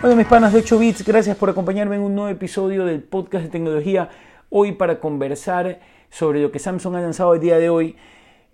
Hola mis panas de 8 bits, gracias por acompañarme en un nuevo episodio del podcast de tecnología. Hoy para conversar sobre lo que Samsung ha lanzado el día de hoy.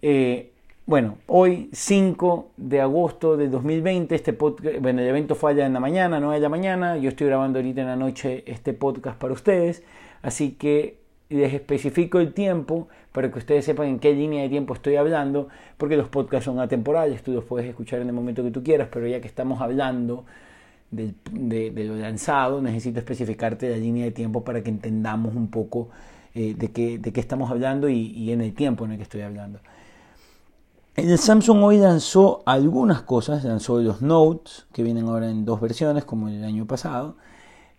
Eh, bueno, hoy 5 de agosto de 2020, este podcast, bueno, el evento fue allá en la mañana, no de la mañana, yo estoy grabando ahorita en la noche este podcast para ustedes, así que les especifico el tiempo para que ustedes sepan en qué línea de tiempo estoy hablando, porque los podcasts son atemporales, tú los puedes escuchar en el momento que tú quieras, pero ya que estamos hablando de, lo lanzado, necesito especificarte la línea de tiempo para que entendamos un poco eh, de, qué, de, qué, estamos hablando y, en el tiempo en el que estoy hablando. El Samsung hoy lanzó algunas cosas, lanzó los Notes, que vienen ahora en dos versiones, como el año pasado.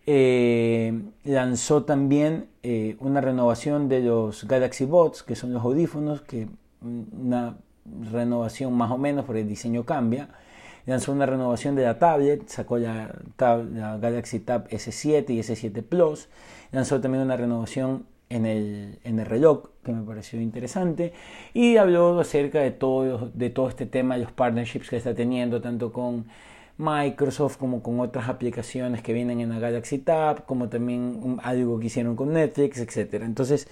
Eh, lanzó también eh, una renovación de los Galaxy Bots, que son los audífonos, que una renovación más o menos, porque el diseño cambia lanzó una renovación de la tablet, sacó la, Galaxy Tab S7 y S7 Plus, lanzó también una renovación en el, en el reloj que me pareció interesante y habló acerca de todo, de todo este tema, de los partnerships que está teniendo tanto con Microsoft como con otras aplicaciones que vienen en la Galaxy Tab, como también algo que hicieron con Netflix, etc. Entonces,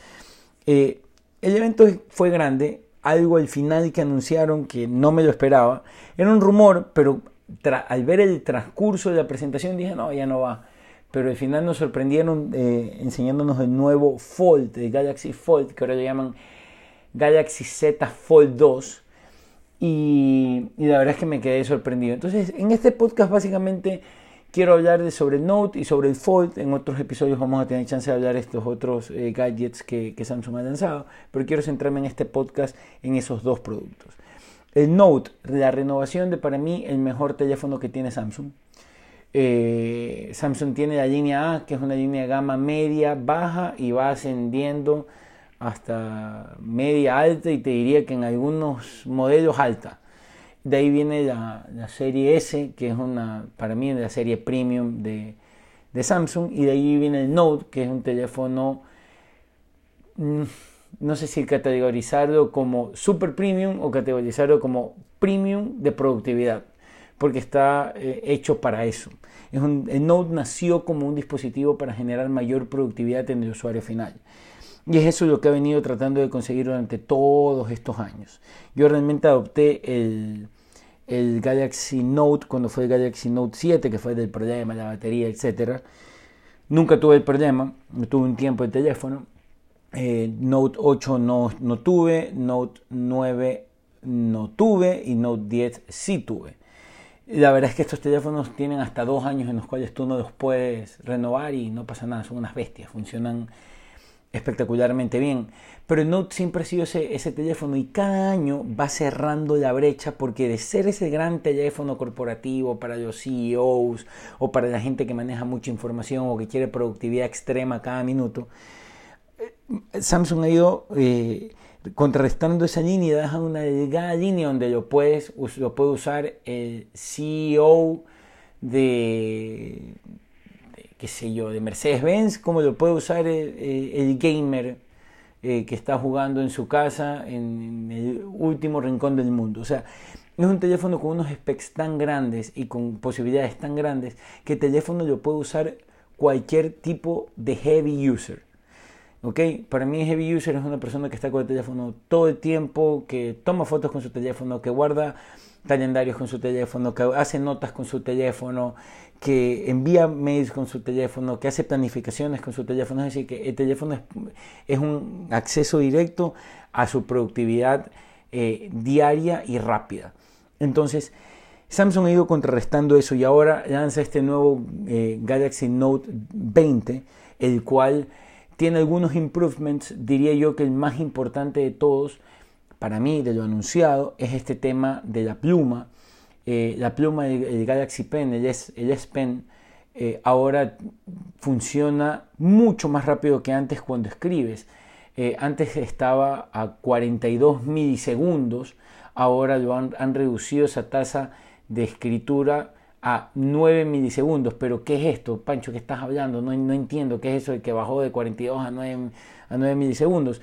eh, el evento fue grande, algo al final que anunciaron que no me lo esperaba. Era un rumor, pero al ver el transcurso de la presentación dije, no, ya no va. Pero al final nos sorprendieron eh, enseñándonos el nuevo Fold, el Galaxy Fold, que ahora le llaman Galaxy Z Fold 2. Y, y la verdad es que me quedé sorprendido. Entonces, en este podcast básicamente quiero hablar de sobre el Note y sobre el Fold. En otros episodios vamos a tener chance de hablar de estos otros eh, gadgets que, Samsung ha lanzado, pero quiero centrarme en este podcast en esos dos productos. El Note, la renovación de para mí el mejor teléfono que tiene Samsung. Eh, Samsung tiene la línea A, que es una línea de gama media, baja y va ascendiendo hasta media alta y te diría que en algunos modelos alta. De ahí viene la, serie S, que es una, para mí, la serie premium de, Samsung. Y de ahí viene el Note, que es un teléfono, mm, no sé si categorizarlo como super premium o categorizarlo como premium de productividad, porque está eh, hecho para eso. Es el Note nació como un dispositivo para generar mayor productividad en el usuario final. Y es eso lo que he venido tratando de conseguir durante todos estos años. Yo realmente adopté el, el Galaxy Note cuando fue el Galaxy Note 7, que fue del problema, la batería, etc. Nunca tuve el problema, tuve un tiempo el teléfono. Eh, Note 8 no, no tuve, Note 9 no tuve y Note 10 sí tuve. La verdad es que estos teléfonos tienen hasta dos años en los cuales tú no los puedes renovar y no pasa nada, son unas bestias, funcionan espectacularmente bien. Pero el Note siempre ha sido ese, teléfono y cada año va cerrando la brecha porque de ser ese gran teléfono corporativo para los CEOs o para la gente que maneja mucha información o que quiere productividad extrema cada minuto, eh, Samsung ha ido eh, contrarrestando esa línea y deja una delgada línea donde lo, puedes, lo puede usar el CEO de, qué sé yo, de Mercedes-Benz, como lo puede usar el, gamer eh, que está jugando en su casa en, el último rincón del mundo. O sea, es un teléfono con unos specs tan grandes y con posibilidades tan grandes que el teléfono lo puede usar cualquier tipo de heavy user. ¿ok? Para mí heavy user es una persona que está con el teléfono todo el tiempo, que toma fotos con su teléfono, que guarda calendarios con su teléfono, que hace notas con su teléfono, que envía mails con su teléfono, que hace planificaciones con su teléfono. Es decir, que el teléfono es, un acceso directo a su productividad eh, diaria y rápida. Entonces, Samsung ha ido contrarrestando eso y ahora lanza este nuevo eh, Galaxy Note 20, el cual tiene algunos improvements, diría yo que el más importante de todos para mí, de lo anunciado, es este tema de la pluma. Eh, la pluma del, Galaxy Pen, el S, el Pen, eh, ahora funciona mucho más rápido que antes cuando escribes. Eh, antes estaba a 42 milisegundos, ahora lo han, reducido esa tasa de escritura a 9 milisegundos. Pero ¿qué es esto, Pancho? ¿Qué estás hablando? No, no entiendo qué es eso de que bajó de 42 a 9, a 9 milisegundos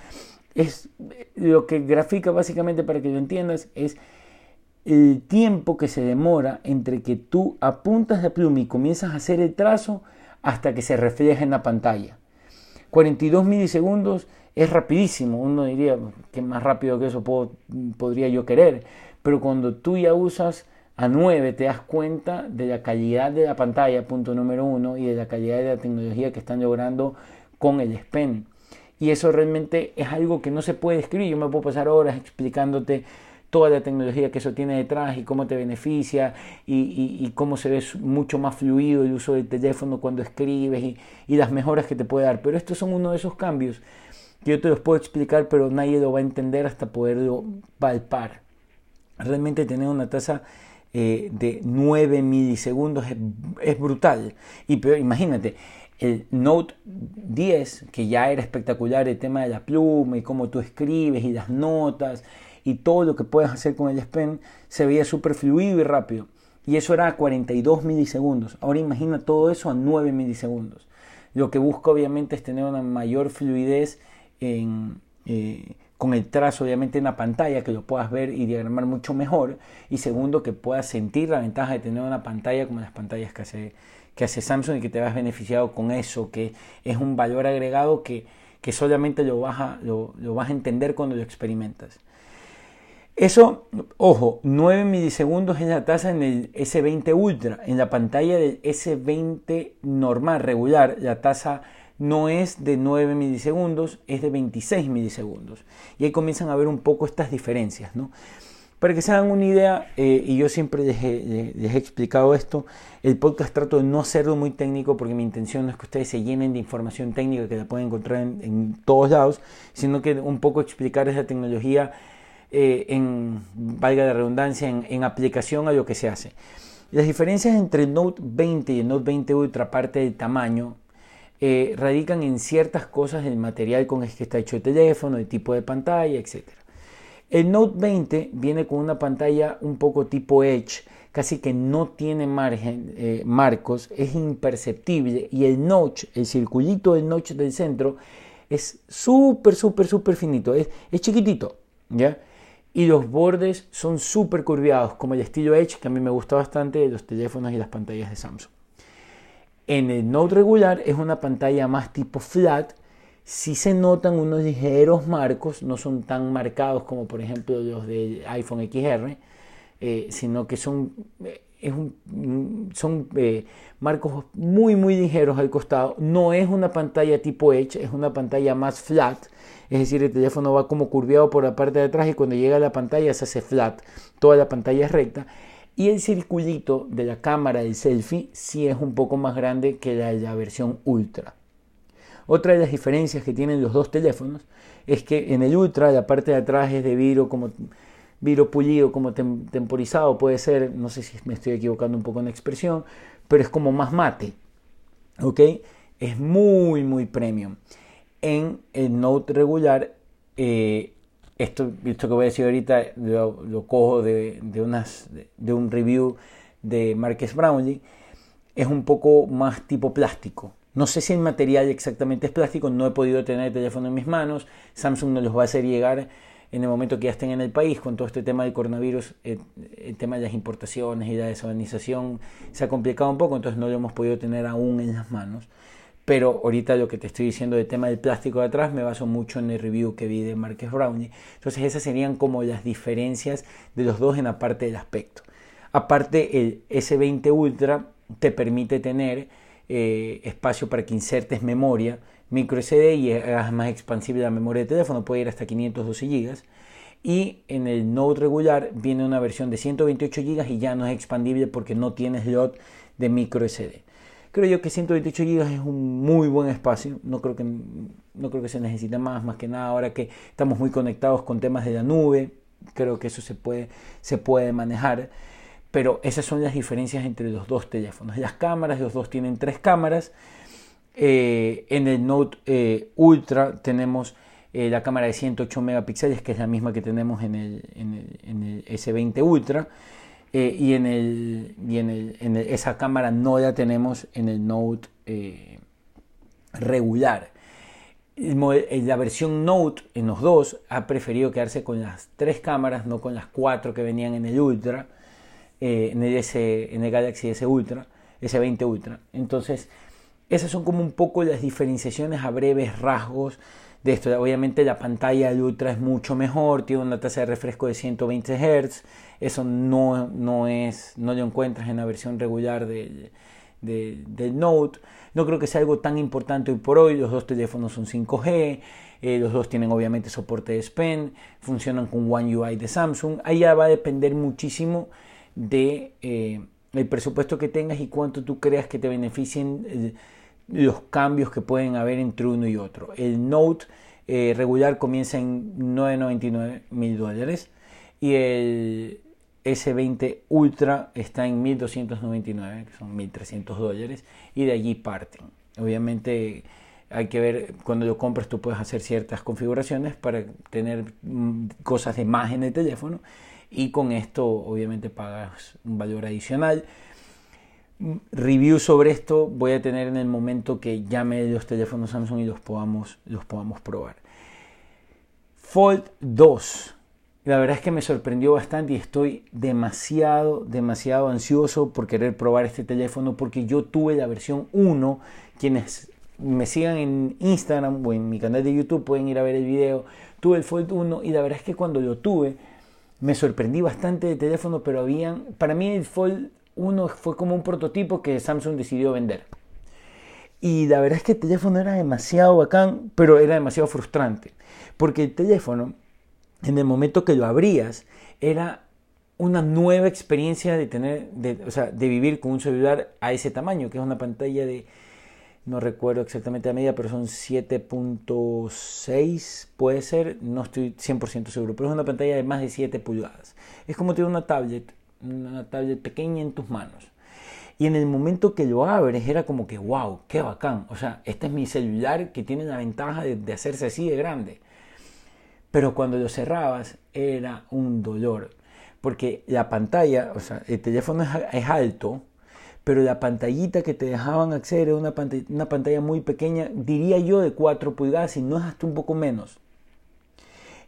es lo que grafica básicamente para que lo entiendas es el tiempo que se demora entre que tú apuntas la pluma y comienzas a hacer el trazo hasta que se refleja en la pantalla. 42 milisegundos es rapidísimo, uno diría que más rápido que eso podría yo querer, pero cuando tú ya usas a 9 te das cuenta de la calidad de la pantalla, punto número uno, y de la calidad de la tecnología que están logrando con el S Pen. Y eso realmente es algo que no se puede escribir. Yo me puedo pasar horas explicándote toda la tecnología que eso tiene detrás y cómo te beneficia y, cómo se ve mucho más fluido el uso del teléfono cuando escribes y, y, las mejoras que te puede dar. Pero estos son uno de esos cambios que yo te los puedo explicar, pero nadie lo va a entender hasta poderlo palpar. Realmente tener una tasa eh, de 9 milisegundos es, es brutal. Y pero imagínate, el Note 10, que ya era espectacular el tema de la pluma y cómo tú escribes y las notas y todo lo que puedes hacer con el S Pen se veía súper fluido y rápido. Y eso era a 42 milisegundos. Ahora imagina todo eso a 9 milisegundos. Lo que busca obviamente es tener una mayor fluidez eh, con el trazo obviamente en la pantalla, que lo puedas ver y diagramar mucho mejor. Y segundo, que puedas sentir la ventaja de tener una pantalla como las pantallas que hace, que hace Samsung y que te vas beneficiado con eso, que es un valor agregado que, que solamente lo vas, a, lo, lo vas a entender cuando lo experimentas. Eso, ojo, 9 milisegundos es la tasa en el S20 Ultra. En la pantalla del S20 normal, regular, la tasa no es de 9 milisegundos, es de 26 milisegundos. Y ahí comienzan a ver un poco estas diferencias. ¿no? Para que se hagan una idea, eh, y yo siempre les he, explicado esto, el podcast trato de no hacerlo muy técnico porque mi intención no es que ustedes se llenen de información técnica que la pueden encontrar en, todos lados, sino que un poco explicar esa tecnología eh, en, valga la redundancia, en, aplicación a lo que se hace. Las diferencias entre el Note 20 y el Note 20 Ultra, aparte del tamaño, eh, radican en ciertas cosas del material con el que está hecho el teléfono, el tipo de pantalla, etc. El Note 20 viene con una pantalla un poco tipo Edge, casi que no tiene eh, marcos, es imperceptible y el notch, el circulito del notch del centro, es súper, súper, súper finito, es, es chiquitito, ¿ya? Y los bordes son súper curviados, como el estilo Edge, que a mí me gusta bastante de los teléfonos y las pantallas de Samsung. En el Note regular es una pantalla más tipo flat. Si se notan unos ligeros marcos, no son tan marcados como por ejemplo los del iPhone XR, eh, sino que son, eh, es un, son eh, marcos muy muy ligeros al costado. No es una pantalla tipo Edge, es una pantalla más flat. Es decir, el teléfono va como curviado por la parte de atrás y cuando llega a la pantalla se hace flat. Toda la pantalla es recta y el circulito de la cámara del selfie sí es un poco más grande que la de la versión Ultra. Otra de las diferencias que tienen los dos teléfonos es que en el Ultra la parte de atrás es de vidrio como vidrio pulido, como temporizado, puede ser, no sé si me estoy equivocando un poco en la expresión, pero es como más mate. ¿Ok? Es muy, muy premium. En el Note regular eh, esto, que voy a decir ahorita lo, cojo de, unas, de, un review de Marques Brownlee, es un poco más tipo plástico. No sé si el material exactamente es plástico, no he podido tener el teléfono en mis manos, Samsung nos los va a hacer llegar en el momento que ya estén en el país, con todo este tema del coronavirus, el, el tema de las importaciones y la desorganización se ha complicado un poco, entonces no lo hemos podido tener aún en las manos pero ahorita lo que te estoy diciendo del tema del plástico de atrás me baso mucho en el review que vi de Marques Brownie. Entonces esas serían como las diferencias de los dos en la parte del aspecto. Aparte el S20 Ultra te permite tener eh, espacio para que insertes memoria micro SD y hagas más expansible la memoria de teléfono, puede ir hasta 512 GB. Y en el Note regular viene una versión de 128 GB y ya no es expandible porque no tiene slot de micro SD. Creo yo que 128 GB es un muy buen espacio, no creo, que, no creo que se necesite más, más que nada ahora que estamos muy conectados con temas de la nube, creo que eso se puede, se puede manejar, pero esas son las diferencias entre los dos teléfonos. Las cámaras, los dos tienen tres cámaras, eh, en el Note eh, Ultra tenemos eh, la cámara de 108 megapíxeles, que es la misma que tenemos en el, en el, en el S20 Ultra. Y en, esa cámara no la tenemos en el Note regular. la versión Note en los dos ha preferido quedarse con las tres cámaras, no con las cuatro que venían en el Ultra, eh, en, el S, en el Galaxy S Ultra, S20 Ultra. Entonces, esas son como un poco las diferenciaciones a breves rasgos de esto. Obviamente la pantalla del Ultra es mucho mejor, tiene una tasa de refresco de 120 Hz, eso no, no, es, no lo encuentras en la versión regular del, del Note. No creo que sea algo tan importante hoy por hoy, los dos teléfonos son 5G, eh, los dos tienen obviamente soporte de SPEN, funcionan con One UI de Samsung, ahí ya va a depender muchísimo de... Eh, el presupuesto que tengas y cuánto tú creas que te beneficien eh, los cambios que pueden haber entre uno y otro. El Note eh, regular comienza en 999 mil dólares y el S20 Ultra está en 1299, que son 1300 dólares, y de allí parten. Obviamente hay que ver, cuando lo compras tú puedes hacer ciertas configuraciones para tener mm, cosas de más en el teléfono y con esto obviamente pagas un valor adicional review sobre esto voy a tener en el momento que llame los teléfonos Samsung y los podamos, los podamos probar. Fold 2. La verdad es que me sorprendió bastante y estoy demasiado, demasiado ansioso por querer probar este teléfono porque yo tuve la versión 1. Quienes me sigan en Instagram o en mi canal de YouTube pueden ir a ver el video. Tuve el Fold 1 y la verdad es que cuando lo tuve me sorprendí bastante del teléfono, pero habían, para mí el Fold uno fue como un prototipo que Samsung decidió vender. Y la verdad es que el teléfono era demasiado bacán, pero era demasiado frustrante. Porque el teléfono, en el momento que lo abrías, era una nueva experiencia de tener, de, o sea, de vivir con un celular a ese tamaño, que es una pantalla de, no recuerdo exactamente la medida, pero son 7.6, puede ser, no estoy 100% seguro, pero es una pantalla de más de 7 pulgadas. Es como tener una tablet una tablet pequeña en tus manos. Y en el momento que lo abres era como que, wow, qué bacán. O sea, este es mi celular que tiene la ventaja de, hacerse así de grande. Pero cuando lo cerrabas era un dolor. Porque la pantalla, o sea, el teléfono es, alto, pero la pantallita que te dejaban acceder era una pantalla, muy pequeña, diría yo de 4 pulgadas, y no es hasta un poco menos.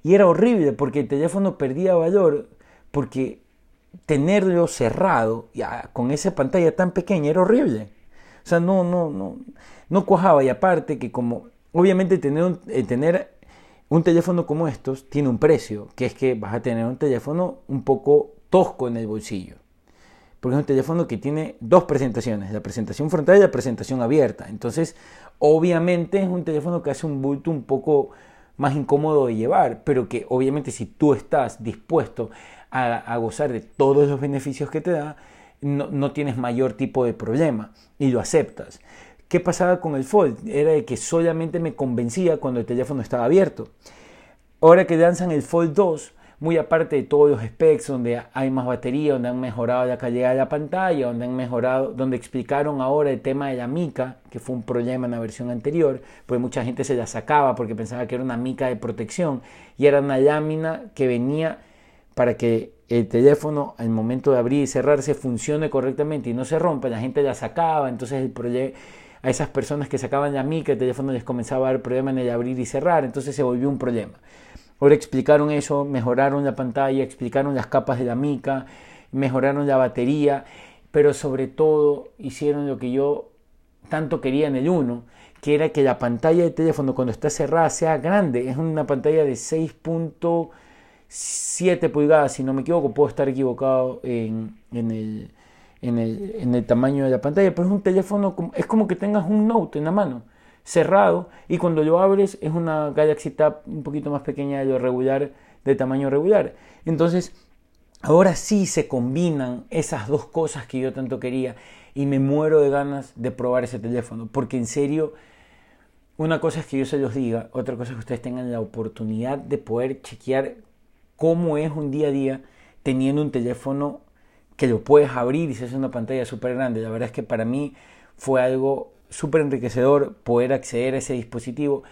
Y era horrible porque el teléfono perdía valor porque tenerlo cerrado ya, con esa pantalla tan pequeña era horrible. O sea, no, no, no, no cuajaba. Y aparte que como, obviamente tener un, eh, tener un teléfono como estos tiene un precio, que es que vas a tener un teléfono un poco tosco en el bolsillo. Porque es un teléfono que tiene dos presentaciones, la presentación frontal y la presentación abierta. Entonces, obviamente es un teléfono que hace un bulto un poco más incómodo de llevar, pero que obviamente si tú estás dispuesto a, gozar de todos los beneficios que te da, no, tienes mayor tipo de problema y lo aceptas. ¿Qué pasaba con el Fold? Era de que solamente me convencía cuando el teléfono estaba abierto. Ahora que lanzan el Fold 2, muy aparte de todos los specs, donde hay más batería, donde han mejorado la calidad de la pantalla, donde han mejorado, donde explicaron ahora el tema de la mica, que fue un problema en la versión anterior, pues mucha gente se la sacaba porque pensaba que era una mica de protección y era una lámina que venía para que el teléfono al momento de abrir y cerrarse funcione correctamente y no se rompa, la gente la sacaba, entonces el a esas personas que sacaban la mica, el teléfono les comenzaba a dar problema en el abrir y cerrar, entonces se volvió un problema. Ahora explicaron eso, mejoraron la pantalla, explicaron las capas de la mica, mejoraron la batería, pero sobre todo hicieron lo que yo tanto quería en el 1, que era que la pantalla del teléfono cuando está cerrada sea grande. Es una pantalla de 6. 7 pulgadas, si no me equivoco, puedo estar equivocado en, el, en, el, tamaño de la pantalla, pero es un teléfono, es como que tengas un Note en la mano, cerrado, y cuando lo abres es una Galaxy Tab un poquito más pequeña de lo regular, de tamaño regular. Entonces, ahora sí se combinan esas dos cosas que yo tanto quería, y me muero de ganas de probar ese teléfono, porque en serio... Una cosa es que yo se los diga, otra cosa es que ustedes tengan la oportunidad de poder chequear cómo es un día a día teniendo un teléfono que lo puedes abrir y se hace una pantalla súper grande. La verdad es que para mí fue algo súper enriquecedor poder acceder a ese dispositivo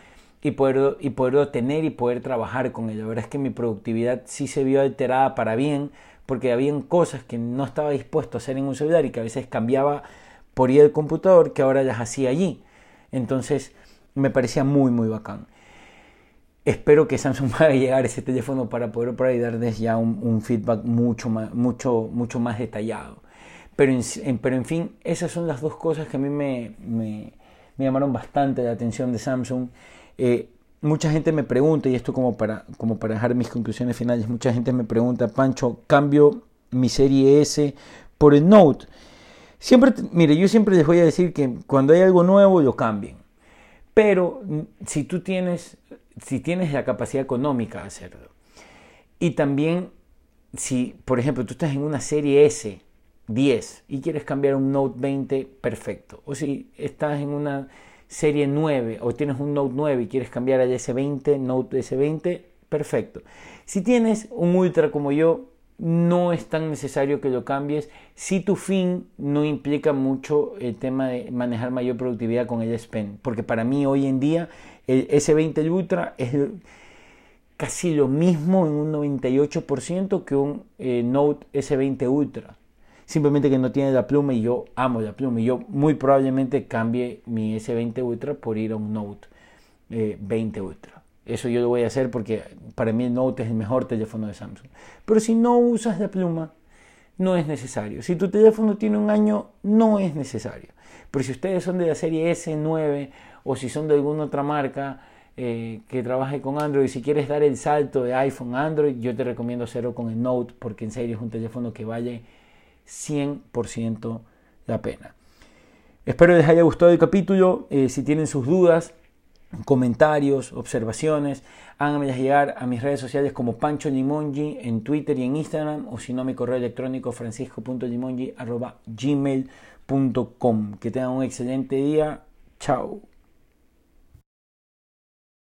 y poderlo, y poderlo tener y poder trabajar con él. La verdad es que mi productividad sí se vio alterada para bien porque habían cosas que no estaba dispuesto a hacer en un celular y que a veces cambiaba por ir al computador que ahora las hacía allí. Entonces, me parecía muy, muy bacán. Espero que Samsung pueda llegar a ese teléfono para poder y darles ya un, feedback mucho más, mucho, mucho más detallado. Pero en, pero en fin, esas son las dos cosas que a mí me, me, llamaron bastante la atención de Samsung. Eh, mucha gente me pregunta, y esto como para, como para dejar mis conclusiones finales, mucha gente me pregunta, Pancho, cambio mi serie S por el Note. Siempre, mire, yo siempre les voy a decir que cuando hay algo nuevo lo cambien. Pero mm, si tú tienes, si tienes la capacidad económica de hacerlo, y también si, por ejemplo, tú estás en una serie S 10 y quieres cambiar un Note 20, perfecto. O si estás en una serie 9 o tienes un Note 9 y quieres cambiar al S20, Note S20, perfecto. Si tienes un Ultra como yo, no es tan necesario que lo cambies si tu fin no implica mucho el tema de manejar mayor productividad con el S Pen. Porque para mí hoy en día el S20 Ultra es casi lo mismo en un 98% que un eh, Note S20 Ultra simplemente que no tiene la pluma y yo amo la pluma y yo muy probablemente cambie mi S20 Ultra por ir a un Note 20 eh, Ultra. Eso yo lo voy a hacer porque para mí el Note es el mejor teléfono de Samsung. Pero si no usas la pluma, no es necesario. Si tu teléfono tiene un año, no es necesario. Pero si ustedes son de la serie S9 o si son de alguna otra marca eh, que trabaje con Android, si quieres dar el salto de iPhone a Android, yo te recomiendo hacerlo con el Note porque en serio es un teléfono que vaya 100% la pena. Espero les haya gustado el capítulo. Eh, si tienen sus dudas, comentarios, observaciones, háganmelas llegar a mis redes sociales como Pancho Limongi en Twitter y en Instagram, o si no, mi correo electrónico francisco.limongi.gmail.com. Que tengan un excelente día. Chao.